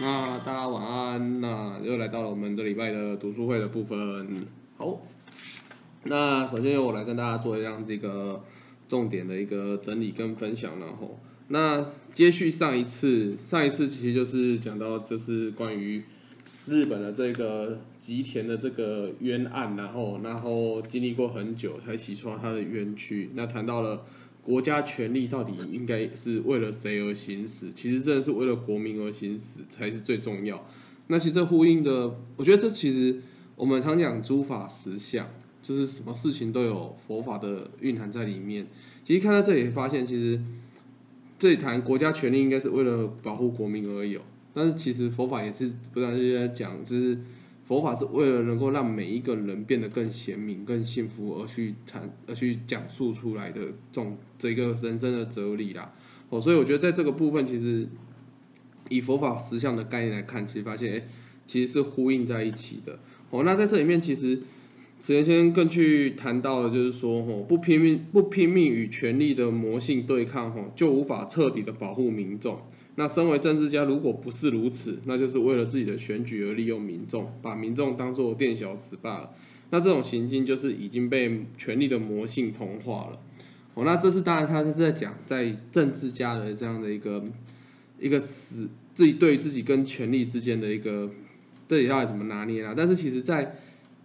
那大家晚安。那又来到了我们这礼拜的读书会的部分。好，那首先由我来跟大家做一样这个重点的一个整理跟分享，然后那接续上一次，上一次其实就是讲到就是关于日本的这个吉田的这个冤案，然后然后经历过很久才洗刷他的冤屈。那谈到了。国家权力到底应该是为了谁而行使？其实真的是为了国民而行使才是最重要。那其实这呼应的，我觉得这其实我们常讲诸法实相，就是什么事情都有佛法的蕴含在里面。其实看到这里发现，其实这里谈国家权力应该是为了保护国民而有，但是其实佛法也是不断在讲，就是。佛法是为了能够让每一个人变得更贤明、更幸福而去谈、而去讲述出来的这种这个人生的哲理啦。哦，所以我觉得在这个部分，其实以佛法实相的概念来看，其实发现，哎，其实是呼应在一起的。哦，那在这里面，其实慈先生更去谈到的就是说，哦，不拼命、不拼命与权力的魔性对抗，哦，就无法彻底的保护民众。那身为政治家，如果不是如此，那就是为了自己的选举而利用民众，把民众当作店小二罢了。那这种行径就是已经被权力的魔性同化了。哦，那这是当然，他是在讲在政治家的这样的一个一个死自己对自己跟权力之间的一个这里要怎么拿捏啊？但是其实，在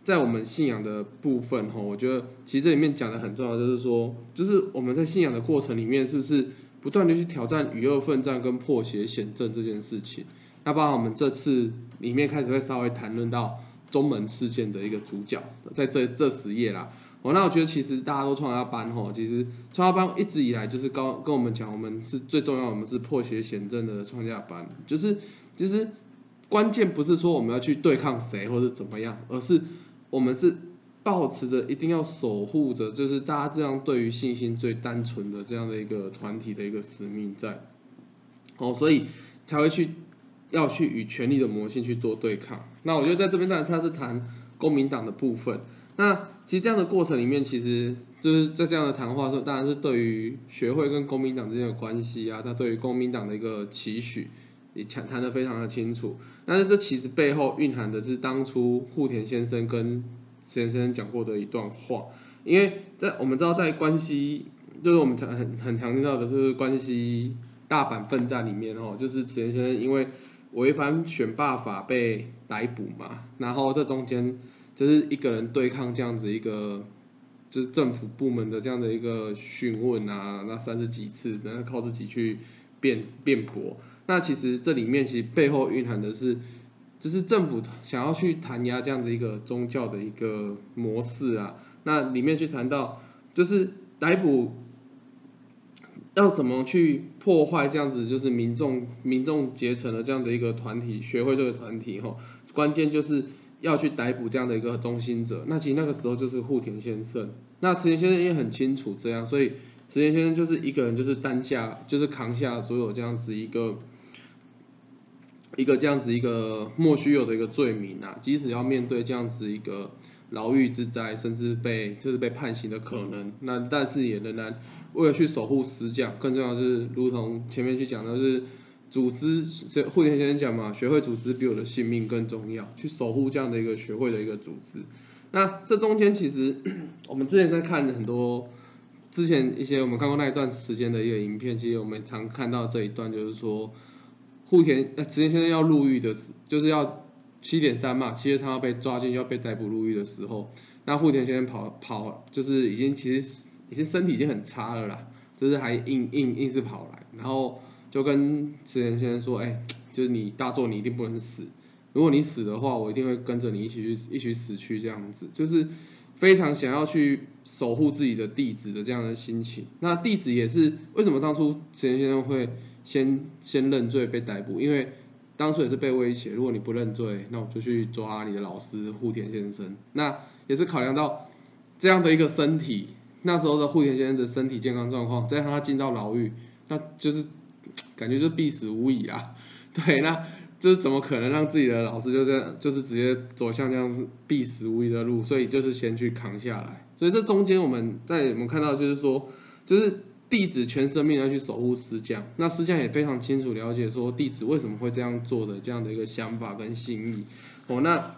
在我们信仰的部分，哈，我觉得其实这里面讲的很重要，就是说，就是我们在信仰的过程里面，是不是？不断的去挑战与恶奋战跟破邪显正这件事情，那包括我们这次里面开始会稍微谈论到中门事件的一个主角，在这这十页啦。哦，那我觉得其实大家都创下班吼，其实创业班一直以来就是高跟我们讲，我们是最重要，我们是破邪显正的创业班，就是其实关键不是说我们要去对抗谁或者怎么样，而是我们是。保持着一定要守护着，就是大家这样对于信心最单纯的这样的一个团体的一个使命在，哦，所以才会去要去与权力的魔性去做对抗。那我觉得在这边当然他是谈公民党的部分。那其实这样的过程里面，其实就是在这样的谈话说，当然是对于学会跟公民党之间的关系啊，他对于公民党的一个期许也谈谈的非常的清楚。但是这其实背后蕴含的是当初户田先生跟先生讲过的一段话，因为在我们知道，在关西，就是我们常很很常听到的，就是关西大阪奋战里面哦，就是前先生因为违反选罢法被逮捕嘛，然后这中间就是一个人对抗这样子一个，就是政府部门的这样的一个询问啊，那三十几次，然后靠自己去辩辩驳，那其实这里面其实背后蕴含的是。就是政府想要去弹压这样的一个宗教的一个模式啊，那里面去谈到，就是逮捕要怎么去破坏这样子，就是民众民众结成的这样的一个团体，学会这个团体哈，关键就是要去逮捕这样的一个中心者。那其实那个时候就是户田先生，那池田先生也很清楚这样，所以池田先生就是一个人就是担下，就是扛下所有这样子一个。一个这样子一个莫须有的一个罪名啊，即使要面对这样子一个牢狱之灾，甚至被就是被判刑的可能，那但是也仍然为了去守护死讲，更重要是如同前面去讲的是组织，护田先生讲嘛，学会组织比我的性命更重要，去守护这样的一个学会的一个组织。那这中间其实 我们之前在看很多之前一些我们看过那一段时间的一个影片，其实我们常看到这一段就是说。户田呃，池田先生要入狱的时，就是要七点三嘛，七月三号被抓进要被逮捕入狱的时候，那户田先生跑跑，就是已经其实已经身体已经很差了啦，就是还硬硬硬是跑来，然后就跟池田先生说，哎，就是你大作你一定不能死，如果你死的话，我一定会跟着你一起去一起死去这样子，就是非常想要去守护自己的弟子的这样的心情。那弟子也是为什么当初池田先生会？先先认罪被逮捕，因为当初也是被威胁，如果你不认罪，那我就去抓你的老师户田先生。那也是考量到这样的一个身体，那时候的户田先生的身体健康状况，再让他进到牢狱，那就是感觉就必死无疑啊。对，那这怎么可能让自己的老师就这样，就是直接走向这样子必死无疑的路？所以就是先去扛下来。所以这中间我们在我们看到就是说，就是。弟子全生命要去守护师匠，那师匠也非常清楚了解说弟子为什么会这样做的这样的一个想法跟心意。哦，那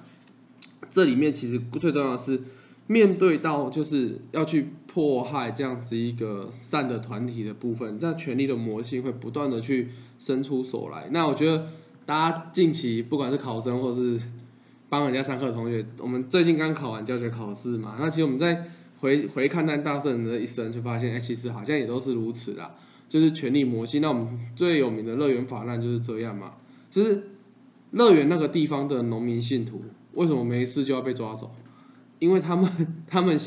这里面其实最重要的是面对到就是要去迫害这样子一个善的团体的部分，这样权力的魔性会不断的去伸出手来。那我觉得大家近期不管是考生或是帮人家上课的同学，我们最近刚考完教学考试嘛，那其实我们在。回回看那大圣人的一生，就发现，哎，其实好像也都是如此啦，就是权力魔性。那我们最有名的乐园法难就是这样嘛，就是乐园那个地方的农民信徒，为什么没事就要被抓走？因为他们他们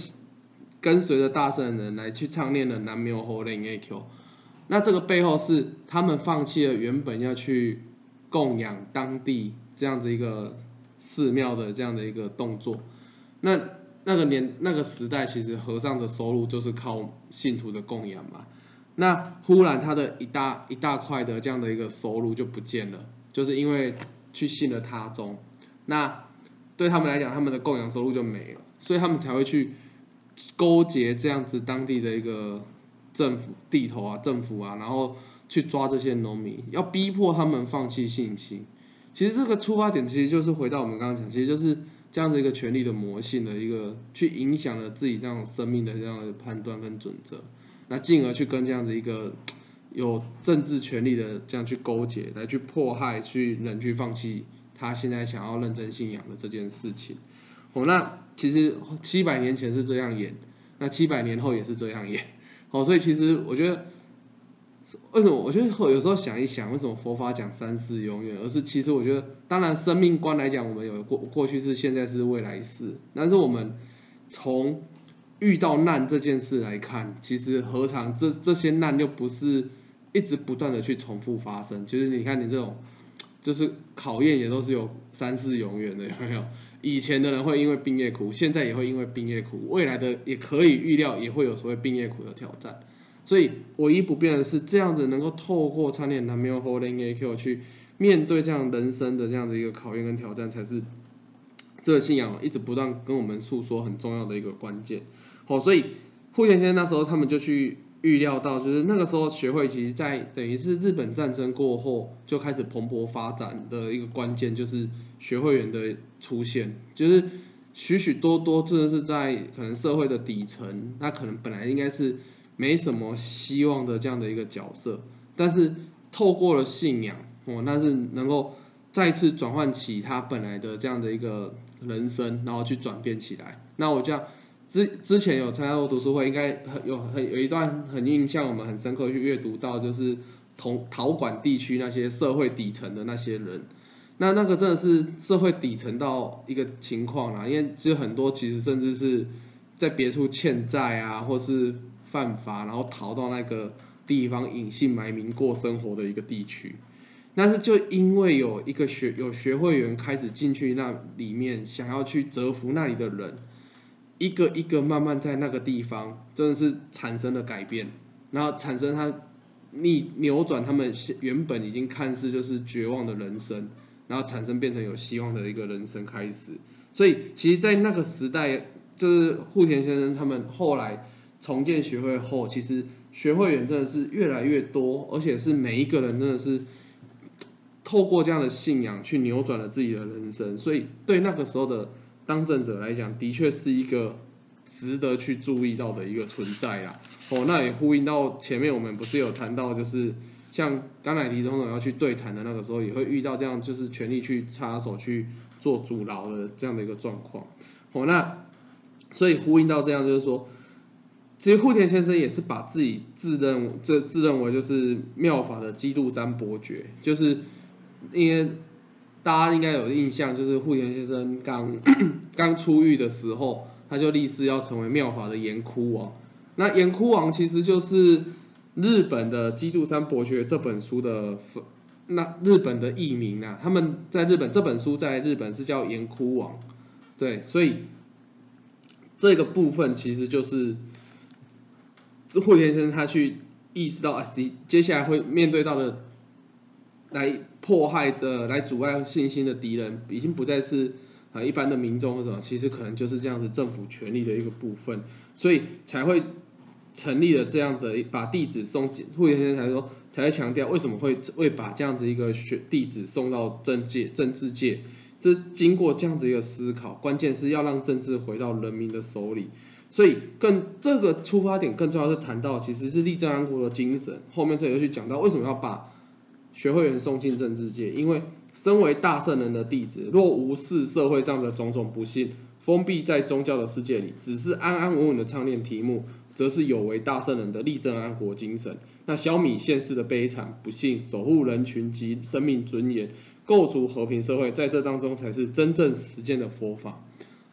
跟随着大圣人来去唱念的南无后灵 A Q，那这个背后是他们放弃了原本要去供养当地这样子一个寺庙的这样的一个动作，那。那个年那个时代，其实和尚的收入就是靠信徒的供养嘛。那忽然他的一大一大块的这样的一个收入就不见了，就是因为去信了他宗。那对他们来讲，他们的供养收入就没了，所以他们才会去勾结这样子当地的一个政府地头啊、政府啊，然后去抓这些农民，要逼迫他们放弃信心。其实这个出发点其实就是回到我们刚刚讲，其实就是。这样的一个权力的魔性的一个，去影响了自己这样生命的这样的判断跟准则，那进而去跟这样的一个有政治权力的这样去勾结，来去迫害，去人去放弃他现在想要认真信仰的这件事情。哦，那其实七百年前是这样演，那七百年后也是这样演。哦，所以其实我觉得。为什么？我觉得有时候想一想，为什么佛法讲三世永远？而是其实我觉得，当然生命观来讲，我们有过过去是、现在是、未来世。但是我们从遇到难这件事来看，其实何尝这这些难又不是一直不断的去重复发生？就是你看你这种，就是考验也都是有三世永远的，有没有？以前的人会因为病业苦，现在也会因为病业苦，未来的也可以预料也会有所谓病业苦的挑战。所以唯一不变的是，这样子能够透过参念南无 Holy A Q 去面对这样人生的这样的一个考验跟挑战，才是这个信仰一直不断跟我们诉说很重要的一个关键。好，所以户田先生那时候他们就去预料到，就是那个时候学会其实在等于是日本战争过后就开始蓬勃发展的一个关键，就是学会员的出现，就是许许多多真的是在可能社会的底层，那可能本来应该是。没什么希望的这样的一个角色，但是透过了信仰哦，那是能够再次转换起他本来的这样的一个人生，然后去转变起来。那我这样之之前有参加过读书会，应该很有很有一段很印象，我们很深刻去阅读到，就是同陶管地区那些社会底层的那些人，那那个真的是社会底层到一个情况啦，因为其实很多其实甚至是在别处欠债啊，或是。犯法，然后逃到那个地方隐姓埋名过生活的一个地区，但是就因为有一个学有学会员开始进去那里面，想要去折服那里的人，一个一个慢慢在那个地方真的是产生了改变，然后产生他逆扭转他们原本已经看似就是绝望的人生，然后产生变成有希望的一个人生开始。所以其实，在那个时代，就是户田先生他们后来。重建学会后，其实学会员真的是越来越多，而且是每一个人真的是透过这样的信仰去扭转了自己的人生，所以对那个时候的当政者来讲，的确是一个值得去注意到的一个存在啦。哦，那也呼应到前面我们不是有谈到，就是像甘乃迪总统要去对谈的那个时候，也会遇到这样就是权力去插手去做阻挠的这样的一个状况。哦，那所以呼应到这样就是说。其实户田先生也是把自己自认这自认为就是妙法的基督山伯爵，就是因为大家应该有印象，就是户田先生刚 刚出狱的时候，他就立誓要成为妙法的岩窟王。那岩窟王其实就是日本的基督山伯爵这本书的那日本的译名啊，他们在日本这本书在日本是叫岩窟王，对，所以这个部分其实就是。这霍先生他去意识到啊，你接下来会面对到的来迫害的、来阻碍信心的敌人，已经不再是啊一般的民众或什么，其实可能就是这样子政府权力的一个部分，所以才会成立了这样的把弟子送进，傅先生才说才会强调为什么会会把这样子一个学弟子送到政界政治界，这经过这样子一个思考，关键是要让政治回到人民的手里，所以更这个出发点更重要是谈到其实是立正安国的精神，后面这里又去讲到为什么要把学会员送进政治界，因为身为大圣人的弟子，若无视社会上的种种不幸，封闭在宗教的世界里，只是安安稳稳的唱念题目。则是有违大圣人的立正安国精神。那消弭现世的悲惨不幸，守护人群及生命尊严，构筑和平社会，在这当中才是真正实践的佛法。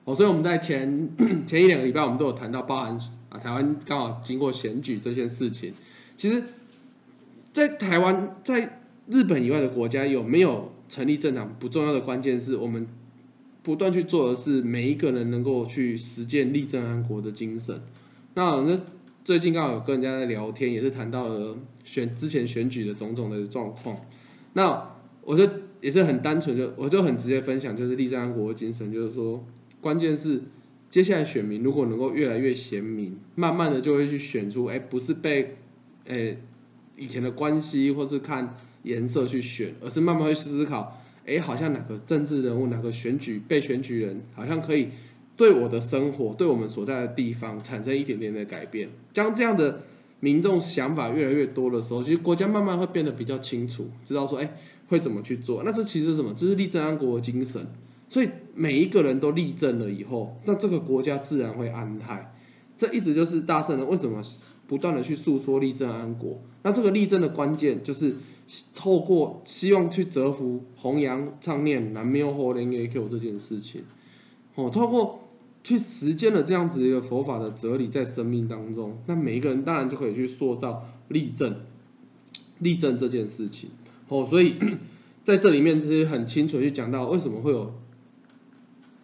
哦，所以我们在前 前一两个礼拜，我们都有谈到，包含啊台湾刚好经过选举这件事情。其实，在台湾，在日本以外的国家有没有成立政党不重要的关键是我们不断去做的是每一个人能够去实践立正安国的精神。那那最近刚好有跟人家在聊天，也是谈到了选之前选举的种种的状况。那我就也是很单纯，就我就很直接分享，就是立正安国的精神，就是说，关键是接下来选民如果能够越来越贤明，慢慢的就会去选出，哎，不是被哎以前的关系或是看颜色去选，而是慢慢去思考，哎，好像哪个政治人物，哪个选举被选举人，好像可以。对我的生活，对我们所在的地方产生一点点的改变，将这样的民众想法越来越多的时候，其实国家慢慢会变得比较清楚，知道说，哎，会怎么去做。那这其实是什么？这是立正安国的精神。所以每一个人都立正了以后，那这个国家自然会安泰。这一直就是大圣人为什么不断的去诉说立正安国。那这个立正的关键就是透过希望去折服、弘扬、唱念南无佛莲耶 Q 这件事情，哦，透过。去实践了这样子一个佛法的哲理在生命当中，那每一个人当然就可以去塑造立正、立正这件事情。哦，所以 在这里面其实很清楚去讲到为什么会有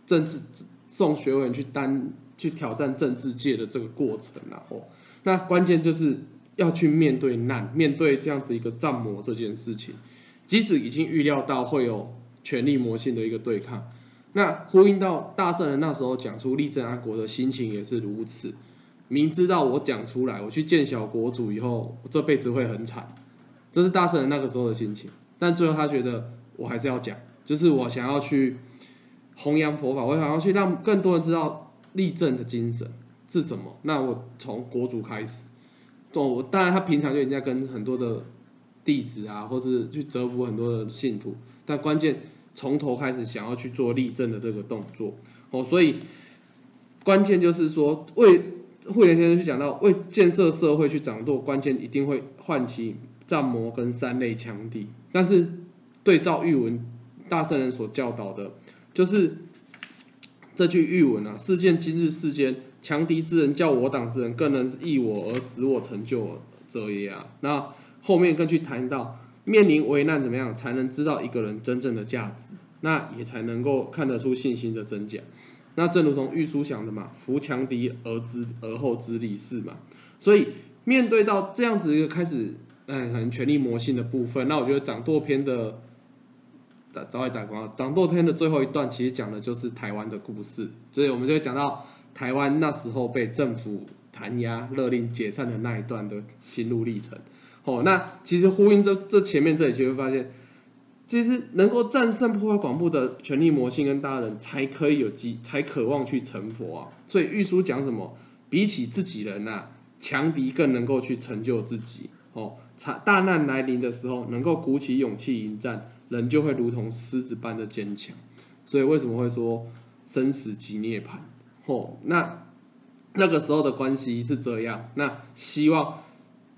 政治送学员去单去挑战政治界的这个过程啊。哦，那关键就是要去面对难，面对这样子一个战魔这件事情，即使已经预料到会有权力魔性的一个对抗。那呼应到大圣人那时候讲出立正安国的心情也是如此，明知道我讲出来，我去见小国主以后，我这辈子会很惨，这是大圣人那个时候的心情。但最后他觉得我还是要讲，就是我想要去弘扬佛法，我想要去让更多人知道立正的精神是什么。那我从国主开始，我当然他平常就人家跟很多的弟子啊，或是去折服很多的信徒，但关键。从头开始想要去做立正的这个动作，哦，所以关键就是说，为慧莲先生去讲到，为建设社会去掌舵，关键一定会唤起战魔跟三类强敌。但是对照玉文大圣人所教导的，就是这句玉文啊：“世见今日世间，强敌之人，叫我党之人，更能益我而使我成就者也啊。”那后面更去谈到。面临危难怎么样才能知道一个人真正的价值？那也才能够看得出信心的真假。那正如同玉书讲的嘛，“扶强敌而知而后知理事”嘛。所以面对到这样子一个开始，嗯，可能权力魔性的部分，那我觉得掌舵篇的，打稍微打光，掌舵天的最后一段其实讲的就是台湾的故事。所以我们就会讲到台湾那时候被政府弹压勒令解散的那一段的心路历程。哦，那其实呼应这这前面这里，就会发现，其实能够战胜破坏广布的权力魔性跟大人，才可以有机，才渴望去成佛啊。所以玉书讲什么？比起自己人呐，强敌更能够去成就自己。哦，大难来临的时候，能够鼓起勇气迎战，人就会如同狮子般的坚强。所以为什么会说生死即涅槃？哦，那那个时候的关系是这样。那希望。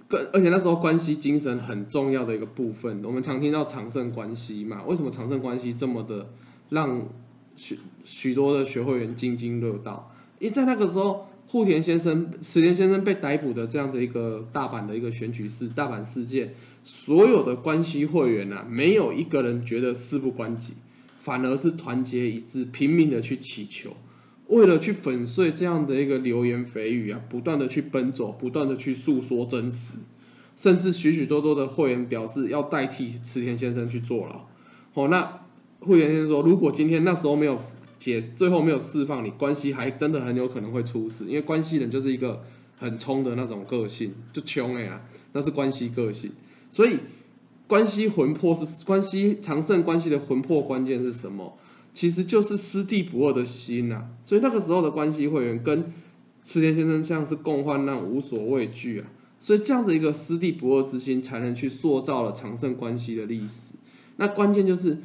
跟而且那时候关系精神很重要的一个部分，我们常听到长胜关系嘛？为什么长胜关系这么的让许许多的学会员津津乐道？因为在那个时候，户田先生、池田先生被逮捕的这样的一个大阪的一个选举事、大阪事件，所有的关系会员啊，没有一个人觉得事不关己，反而是团结一致，拼命的去祈求。为了去粉碎这样的一个流言蜚语啊，不断的去奔走，不断的去诉说真实，甚至许许多多的会员表示要代替池田先生去坐牢。好，那户田先生说，如果今天那时候没有解，最后没有释放你，关系还真的很有可能会出事，因为关系人就是一个很冲的那种个性，就穷哎呀，那是关系个性。所以关系魂魄是关系长胜关系的魂魄关键是什么？其实就是师弟不二的心呐。所以那个时候的关系会员跟池田先生像是共患难无所畏惧啊。所以这样子一个师弟不二之心，才能去塑造了长胜关系的历史。那关键就是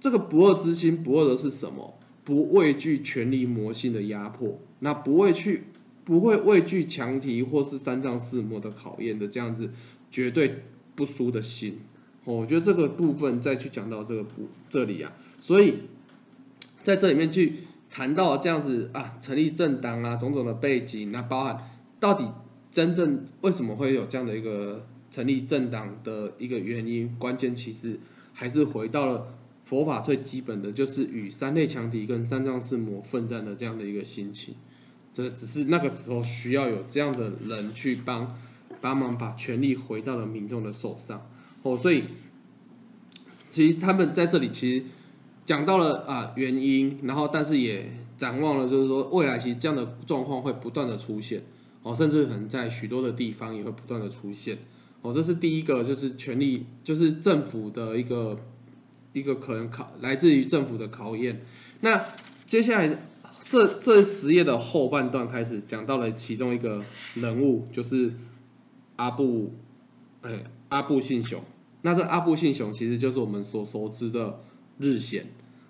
这个不二之心，不二的是什么？不畏惧权力魔性的压迫，那不畏惧，不会畏惧强敌或是三藏四魔的考验的这样子，绝对不输的心。哦，我觉得这个部分再去讲到这个部这里啊，所以在这里面去谈到这样子啊，成立政党啊，种种的背景，那包含到底真正为什么会有这样的一个成立政党的一个原因，关键其实还是回到了。佛法最基本的就是与三类强敌跟三藏四魔奋战的这样的一个心情，这只是那个时候需要有这样的人去帮帮忙把权力回到了民众的手上哦，所以其实他们在这里其实讲到了啊原因，然后但是也展望了就是说未来其实这样的状况会不断的出现哦，甚至可能在许多的地方也会不断的出现哦，这是第一个就是权力就是政府的一个。一个可能考来自于政府的考验。那接下来这这十页的后半段开始讲到了其中一个人物，就是阿布，哎，阿布信雄。那这阿布信雄其实就是我们所熟知的日显。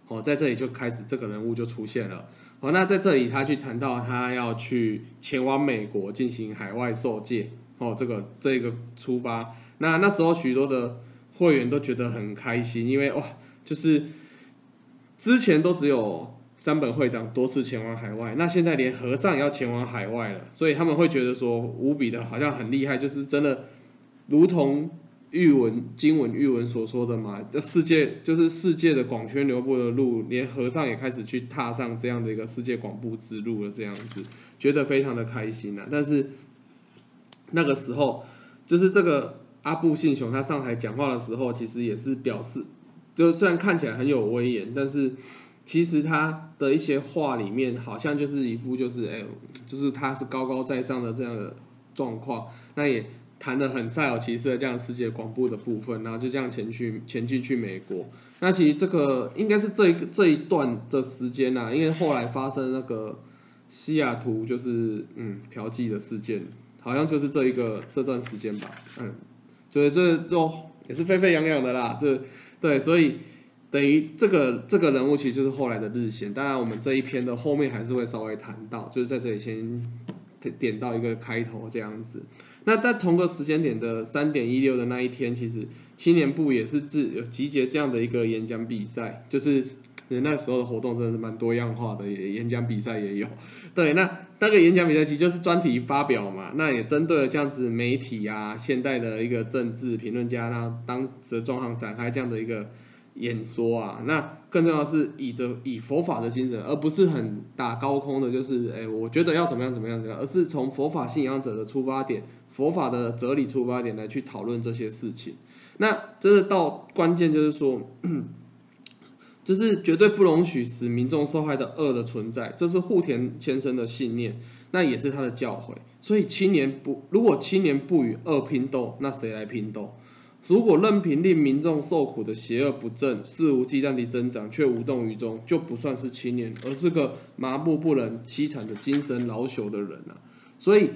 哦，在这里就开始这个人物就出现了。哦，那在这里他去谈到他要去前往美国进行海外受戒。哦，这个这个出发。那那时候许多的。会员都觉得很开心，因为哇，就是之前都只有三本会长多次前往海外，那现在连和尚也要前往海外了，所以他们会觉得说无比的好像很厉害，就是真的如同玉文经文玉文所说的嘛，这世界就是世界的广宣流布的路，连和尚也开始去踏上这样的一个世界广布之路了，这样子觉得非常的开心呐。但是那个时候就是这个。阿布信雄他上台讲话的时候，其实也是表示，就虽然看起来很有威严，但是其实他的一些话里面，好像就是一副就是哎，就是他是高高在上的这样的状况。那也谈的很赛有其事的这样世界广播的部分，然后就这样前去前进去美国。那其实这个应该是这一个这一段的时间呐，因为后来发生那个西雅图就是嗯嫖妓的事件，好像就是这一个这段时间吧，嗯。所以这就也是沸沸扬扬的啦，这对，所以等于这个这个人物其实就是后来的日线。当然，我们这一篇的后面还是会稍微谈到，就是在这里先点到一个开头这样子。那在同个时间点的三点一六的那一天，其实青年部也是自有集结这样的一个演讲比赛，就是。那时候的活动真的是蛮多样化的，也演讲比赛也有。对，那那个演讲比赛其实就是专题发表嘛，那也针对了这样子媒体啊、现代的一个政治评论家，那当时的状况展开这样的一个演说啊。那更重要是以着以佛法的精神，而不是很打高空的，就是哎，我觉得要怎么样怎么样怎么样，而是从佛法信仰者的出发点、佛法的哲理出发点来去讨论这些事情。那真的到关键就是说。这是绝对不容许使民众受害的恶的存在，这是户田先生的信念，那也是他的教诲。所以青年不，如果青年不与恶拼斗，那谁来拼斗？如果任凭令民众受苦的邪恶不正肆无忌惮地增长，却无动于衷，就不算是青年，而是个麻木不仁、凄惨的精神老朽的人啊！所以，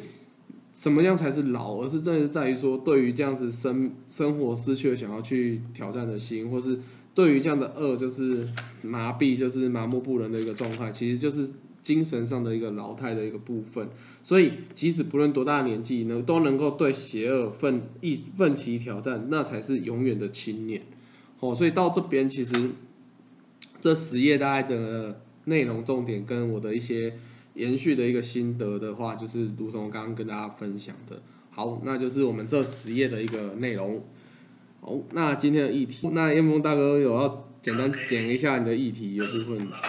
什么样才是老？而是真的是在于说，对于这样子生生活失去了想要去挑战的心，或是。对于这样的恶，就是麻痹，就是麻木不仁的一个状态，其实就是精神上的一个老态的一个部分。所以，即使不论多大年纪，呢，都能够对邪恶奋一奋起挑战，那才是永远的青年。哦，所以到这边，其实这十页大概的内容重点跟我的一些延续的一个心得的话，就是如同刚刚跟大家分享的。好，那就是我们这十页的一个内容。好，那今天的议题，那燕峰大哥有要简单讲一下你的议题有部分。好，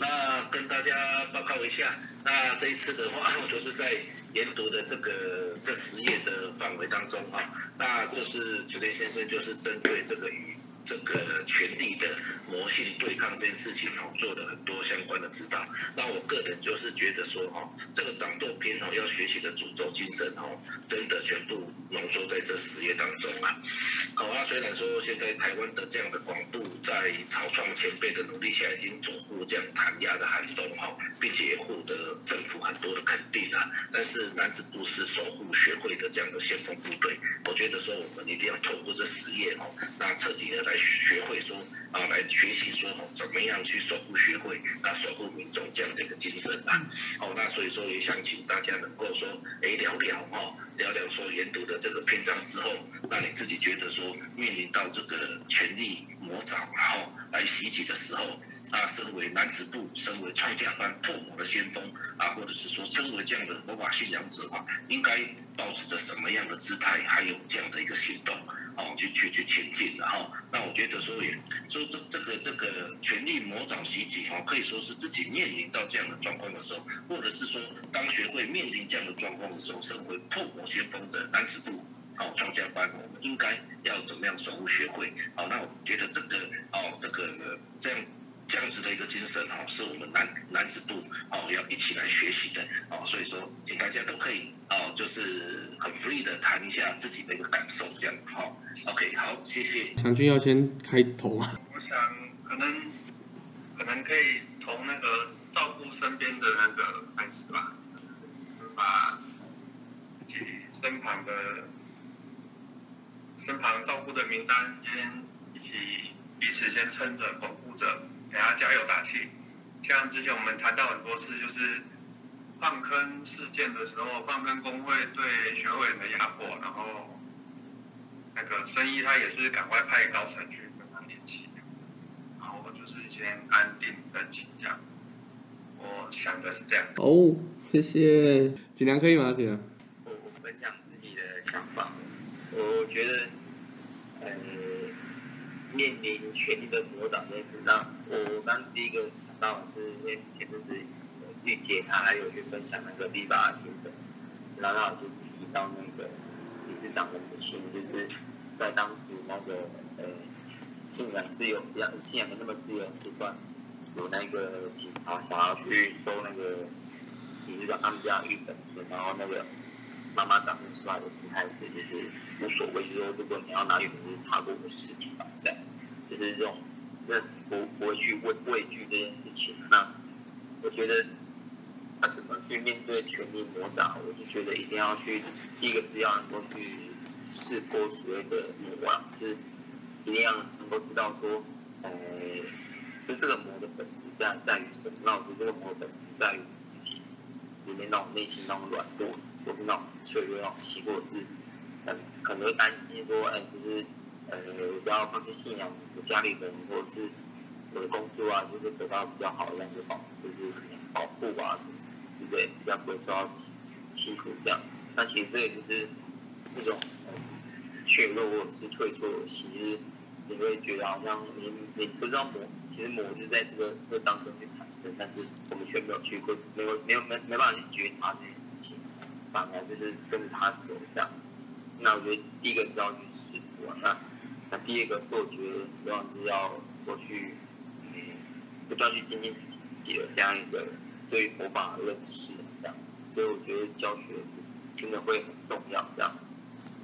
那跟大家报告一下，那这一次的话，我就是在研读的这个这十页的范围当中啊，那就是九田先生就是针对这个与这个权力的魔性对抗这件事情哦，做了很多相关的指导。那我个人就是觉得说哦，这个掌舵篇哦要学习的主轴精神哦，真的全部浓缩在这十页当中。虽然说现在台湾的这样的广度在草创前辈的努力下，已经走过这样弹压的寒冬哈，并且也获得政府很多的肯定啊，但是男子部是守护学会的这样的先锋部队，我觉得说我们一定要透过这实验哦，那彻底的来学会说啊，来学习说哦，怎么样去守护学会，那守护民众这样的一个精神啊。哦，那所以说也想请大家能够说，哎，聊聊哈，聊聊说研读的这个篇章之后，那你自己觉得说面临到这个权力魔掌然后来袭击的时候，啊，身为男子部，身为创价班父母的先锋啊，或者是说身为这样的佛法信仰者啊，应该保持着什么样的姿态，还有这样的一个行动，哦，去去去前进，然后，那我觉得说也说这这个这个权力魔掌袭击哦，可以说是自己面临到这样的状况的时候，或者是说当学会面临这样的状况的时候，身为破魔先锋的男子部。哦，创价班，我们应该要怎么样守护学会？好，那我觉得这个哦，这个这样这样子的一个精神哈，是我们男男子部哦要一起来学习的哦，所以说，请大家都可以哦，就是很 free 的谈一下自己的一个感受，这样子哈。OK，好，谢谢。强军要先开头啊。我想可能可能可以从那个照顾身边的那个开始吧，把自己身旁的。身旁照顾的名单，先一起彼此先撑着、保护着，给他加油打气。像之前我们谈到很多次，就是放坑事件的时候，放坑工会对学委的压迫，然后那个生意他也是赶快派高层去跟他联系，然后就是先安定等情这样。我想的是这样。哦，谢谢，尽量可以吗，姐？我我分享自己的想法，我觉得。呃，面临权力的魔掌这件事，那我刚第一个想到的是，因为前阵子玉姐她还有去分享那个立法新闻，然后就提到那个理事长的母亲，就是在当时那个呃信仰自由比较信仰没那么自由阶段，有那个警察想要去收那个理事长安家玉本子，然后那个。妈妈表现出来的姿态是，就是无所谓，就是说，如果你要拿原本就是踏过我的尸体吧，这样，就是这种，这不不会去畏畏惧这件事情。那我觉得，他怎么去面对权力魔掌，我是觉得一定要去，第一个是要能够去试过所谓的魔啊，是一定要能够知道说，呃，就这个魔的本质在在于什么？那我觉得这个魔的本质在于自己里面那种内心那种软弱。或是那种脆弱、那种气，或者是很可能会担心说，哎，就是呃，我只要放弃信仰，我家里人或者是我的工作啊，就是得到比较好的样子保，就是可能保护啊什么之类，这样不会受到欺欺负这样。那其实这个就是那种呃脆弱或者是退缩其实你会觉得好像你你不知道魔，其实魔就在这个这当中去产生，但是我们却没有去过，没有没有没没办法去觉察这件事情。反而就是跟着他走这样，那我觉得第一个是要去试过，那那第二个是我觉得主要是要过去，嗯，不断去精进自己的这样一个对于佛法的认识这样，所以我觉得教学真的会很重要这样。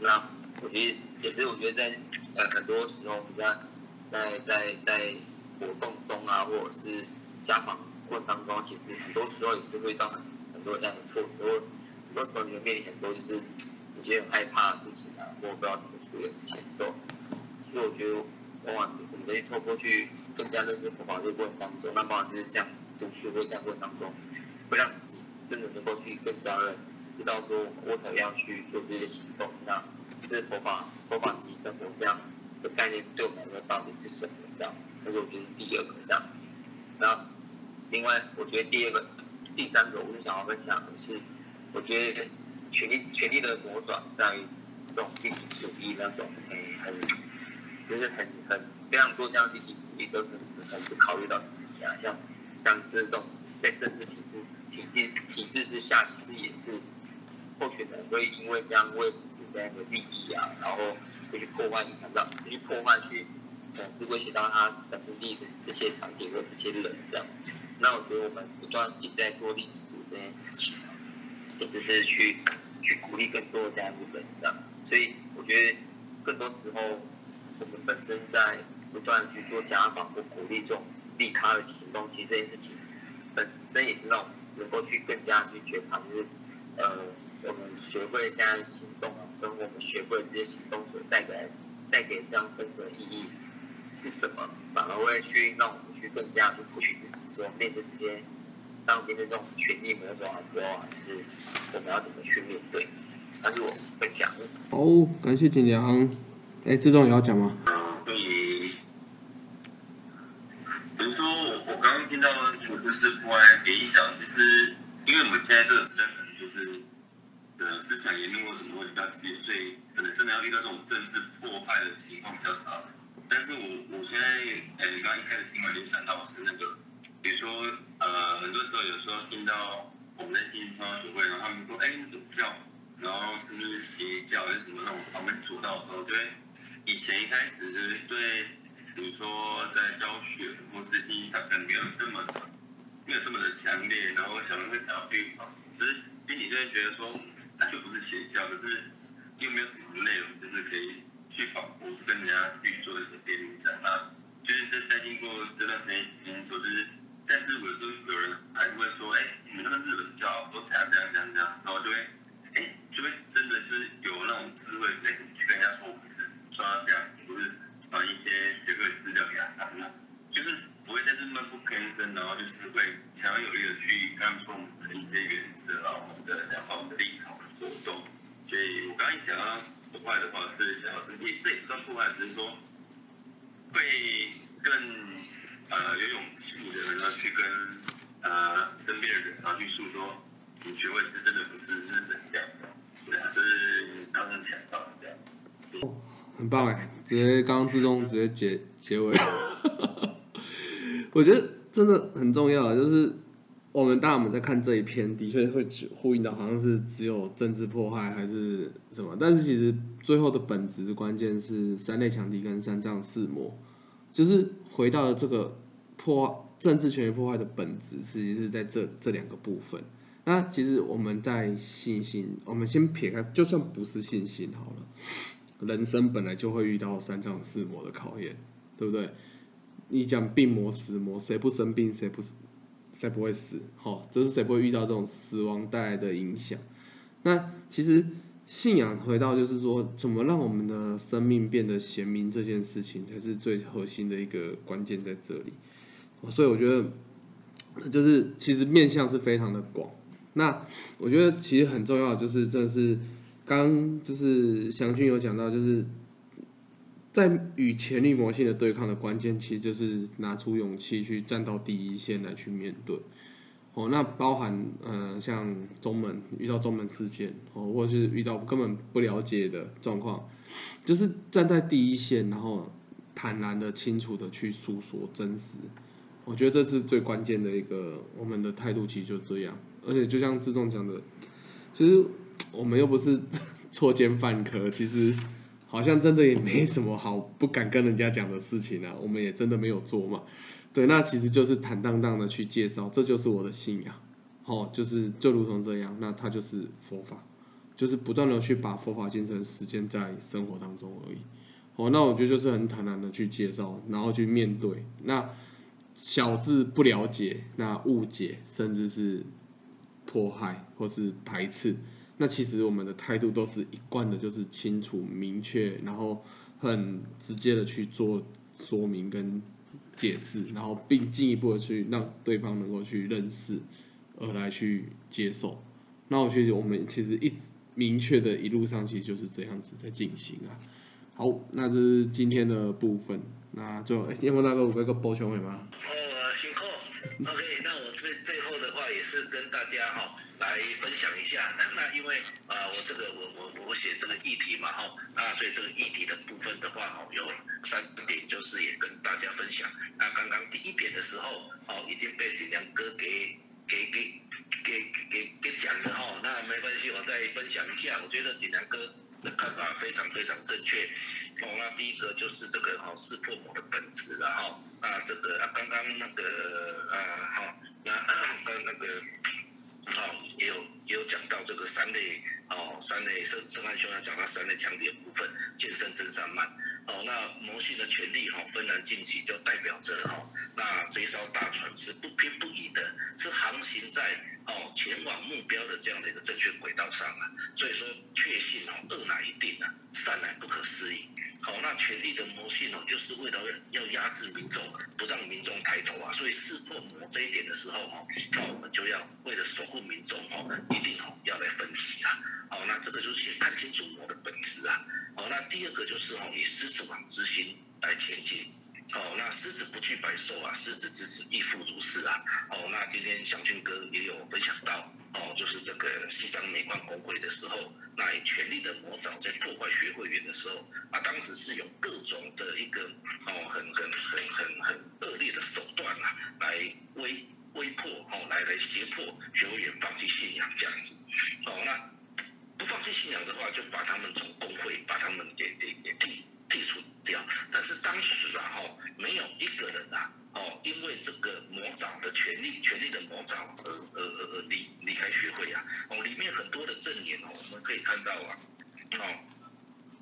那我觉得也是，我觉得在呃很多时候你在在在在活动中啊，或者是家访过程当中，其实很多时候也是会到很很多这样的挫折。很多时候你会面临很多就是你觉得很害怕的事情啊，或不知道怎么处理的事情的时候，其实我觉得往往我们可以透过去更加认识佛法这个过程当中，那往往就是像读书或这样过程当中，会让自己真的能够去更加的知道说我怎么样去做这些行动，这样这是佛法佛法及生活这样的概念对我们来说到底是什么？这样，这是我觉得第二个这样。那另外我觉得第二个、第三个，我是想要分享的是。我觉得权力权力的魔爪在于这种利己主义那种，诶，很，就是很很非常多这样利己主义都是很是考虑到自己啊，像像这种在政治体制体制体制之下，其实也是候选人会因为这样为自己这样的利益啊，然后会去破坏一场仗，去破坏去可能是威胁到他本身利益的这些团体或这些人这样。那我觉得我们不断一直在做利己主义这件事情，就只是去去鼓励更多这样的人这样。所以我觉得更多时候我们本身在不断去做家访或鼓励这种利他的行动，其实这件事情本身也是那种能够去更加去觉察，就是呃我们学会了现在行动啊，跟我们学会了这些行动所带来带给这样生存的意义是什么，反而会去让我们去更加去普取自己，说面对这些当面对这种权力魔种的时候啊，就是我们要怎么去面对，那是我分享。哦，感谢景良。哎，志忠也要讲吗？对于，比如说我我刚刚听到处置是破坏给影响，就是因为我们现在这个时代可能就是呃思想言论或什么会比较激烈，所以可能真的要遇到这种政治破坏的情况比较少。但是我我现在呃刚刚一开始听完联想到是那个，比如说呃很多时候有时候听到我们在新超学会，然后他们说哎你怎么教，然后是不是邪教还是什么那种旁边主导的时候，就会以前一开始就是对，比如说在教学或是信息上可能没有这么没有这么的强烈，然后想会想要去跑，只是心里就会觉得说，那就不是邪教，可是又没有什么内容，就是可以去保护，跟人家去做一个辩论战。那就是在在经过这段时间工作，就是但是有时候有人还是会说，直接刚刚自动直接结结尾，我觉得真的很重要，就是我们当我们在看这一篇，的确会呼应到好像是只有政治迫害还是什么，但是其实最后的本质关键是三类强敌跟三藏四魔，就是回到了这个破政治权力破坏的本质，其实是在这这两个部分。那其实我们在信心，我们先撇开，就算不是信心好了。人生本来就会遇到三藏四魔的考验，对不对？你讲病魔死魔，谁不生病，谁不死谁不会死？好，就是谁不会遇到这种死亡带来的影响？那其实信仰回到就是说，怎么让我们的生命变得贤明这件事情，才是最核心的一个关键在这里。所以我觉得，就是其实面向是非常的广。那我觉得其实很重要，就是真的是。刚就是祥君有讲到，就是在与权力魔性的对抗的关键，其实就是拿出勇气去站到第一线来去面对。哦，那包含呃像中门遇到中门事件，哦，或者是遇到根本不了解的状况，就是站在第一线，然后坦然的、清楚的去诉说真实。我觉得这是最关键的一个，我们的态度其实就这样。而且就像自重讲的，其实。我们又不是 错奸犯科，其实好像真的也没什么好不敢跟人家讲的事情啊。我们也真的没有做嘛。对，那其实就是坦荡荡的去介绍，这就是我的信仰。哦，就是就如同这样，那它就是佛法，就是不断的去把佛法精神实践在生活当中而已。哦，那我觉得就是很坦然的去介绍，然后去面对那小智不了解、那误解，甚至是迫害或是排斥。那其实我们的态度都是一贯的，就是清楚明确，然后很直接的去做说明跟解释，然后并进一步的去让对方能够去认识，而来去接受。那我觉得我们其实一直明确的一路上其实就是这样子在进行啊。好，那这是今天的部分。那最后，叶峰大哥有一个补充吗？哦，辛苦。OK，那我最最后的话也是跟大家哈。来分享一下，那因为啊，我这个我我我写这个议题嘛哈，那所以这个议题的部分的话哦，有三点就是也跟大家分享。那刚刚第一点的时候哦，已经被锦良哥给给给给给给讲了哈，那没关系，我再分享一下。我觉得锦良哥的看法非常非常正确。哦，那第一个就是这个哈识破魔的本质了哈。那这个啊刚刚那个呃好，那刚那个好也有也有讲到这个三类哦三类圣圣汉兄要讲到三类强点部分，健身真三慢。哦，那魔性的权力哈纷然晋级，就代表着哈，那这一艘大船是不偏不倚的，是航行在哦前往目标的这样的一个正确轨道上啊。所以说确信哦恶乃一定啊，善乃不可思议。好，那权力的魔性哦，就是为了要压制民众，不让民众抬头啊。所以识破魔这一点的时候哈，那我们就要为了守护民众哦，一定哦要来分析啊。好，那这个就是先看清楚魔的本质啊。好，那第二个就是哦，以狮子王之心来前进。好，那狮子不惧百兽啊，狮子之子亦复如是啊。好，那今天祥俊哥也有分享到，哦，就是这个西藏煤矿工会的时候，那以权力的魔爪在破坏学会员的时候，啊，当时是有各种的一个哦，很很很很很恶劣的手段啊，来威威迫哦，来来胁迫学会员放弃信仰这样子。哦，那放弃信仰的话，就把他们从工会把他们给给给剔剔除掉。但是当时啊，哈，没有一个人啊，哦，因为这个魔爪的权利，权力的魔爪而而而而离离开学会啊。哦，里面很多的证言哦，我们可以看到啊，哦，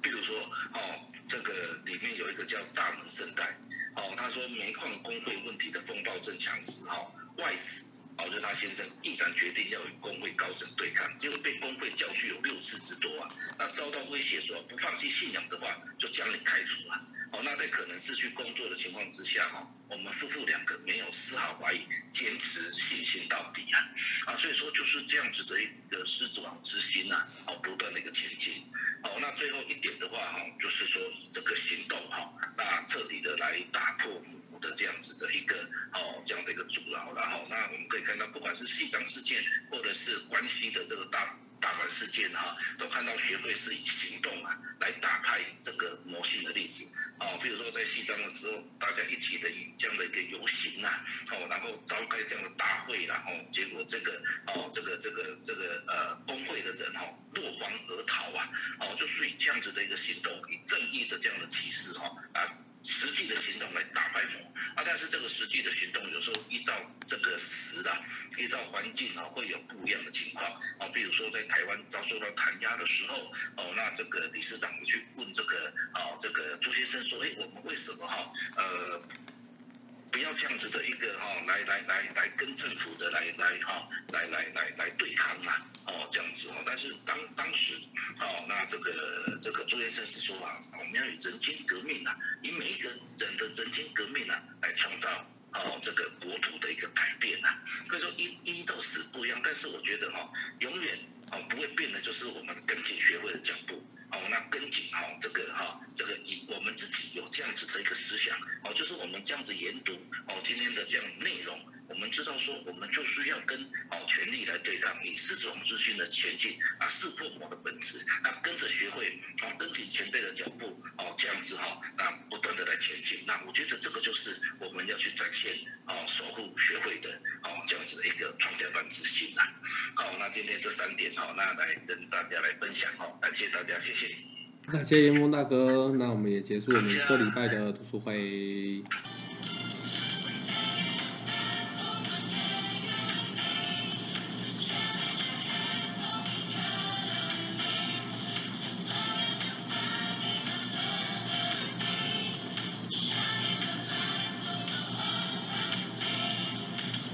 比如说哦，这个里面有一个叫大门圣代，哦，他说煤矿工会问题的风暴正强时，哈，外资。哦，就是他先生毅然决定要与工会高层对抗，因为被工会教训有六次之多啊。那遭到威胁说不放弃信仰的话，就将你开除啊。哦，那在可能失去工作的情况之下，哈，我们夫妇两个没有丝毫怀疑，坚持信心到底啊。啊，所以说就是这样子的一个狮子王之心呐，哦，不断的一个前进。哦，那最后一点的话，哈，就是说以这个行动，哈，那彻底的来打破母。的这样子的一个哦，这样的一个阻挠，然后那我们可以看到，不管是西藏事件，或者是关西的这个大大凡事件哈，都看到学会是以行动啊来打开这个魔性的例子。哦，比如说在西藏的时候，大家一起的这样的一个游行啊，哦，然后召开这样的大会，然后结果这个哦，这个这个这个呃工会的人哈落荒而逃啊，哦，就是以这样子的一个行动，以正义的这样的启示哈啊。实际的行动来打败魔啊，但是这个实际的行动有时候依照这个时啊，依照环境啊，会有不一样的情况啊。比如说在台湾遭受到弹压的时候，哦，那这个理事长去问这个啊，这个朱先生说，哎，我们为什么哈呃？不要这样子的一个哈，来来来来跟政府的来来哈，来来来来对抗啊，哦这样子哦。但是当当时，哦那这个这个朱先生是说啊，我们要以人间革命啊，以每一个人的人间革命啊，来创造哦这个国土的一个改变啊。所以说一一到十不一样，但是我觉得哈，永远哦不会变的，就是我们跟进学会的脚步。哦，那跟紧哈，这个哈，这个以我们自己有这样子的一个思想，就是我们这样子研读哦，今天的这样内容，我们知道说，我们就是要跟哦权力来对抗，以狮子王之心的前进啊，识破魔的本质，那跟着学会，哦，跟紧前辈的脚步，哦，这样子哈，那不断的来前进，那我觉得这个就是我们要去展现哦，守护学会的哦这样子的一个创建班之心呐。好，那今天这三点哦，那来跟大家来分享哦，感谢大家，谢谢。那谢谢梦大哥，那我们也结束我们这礼拜的读书会。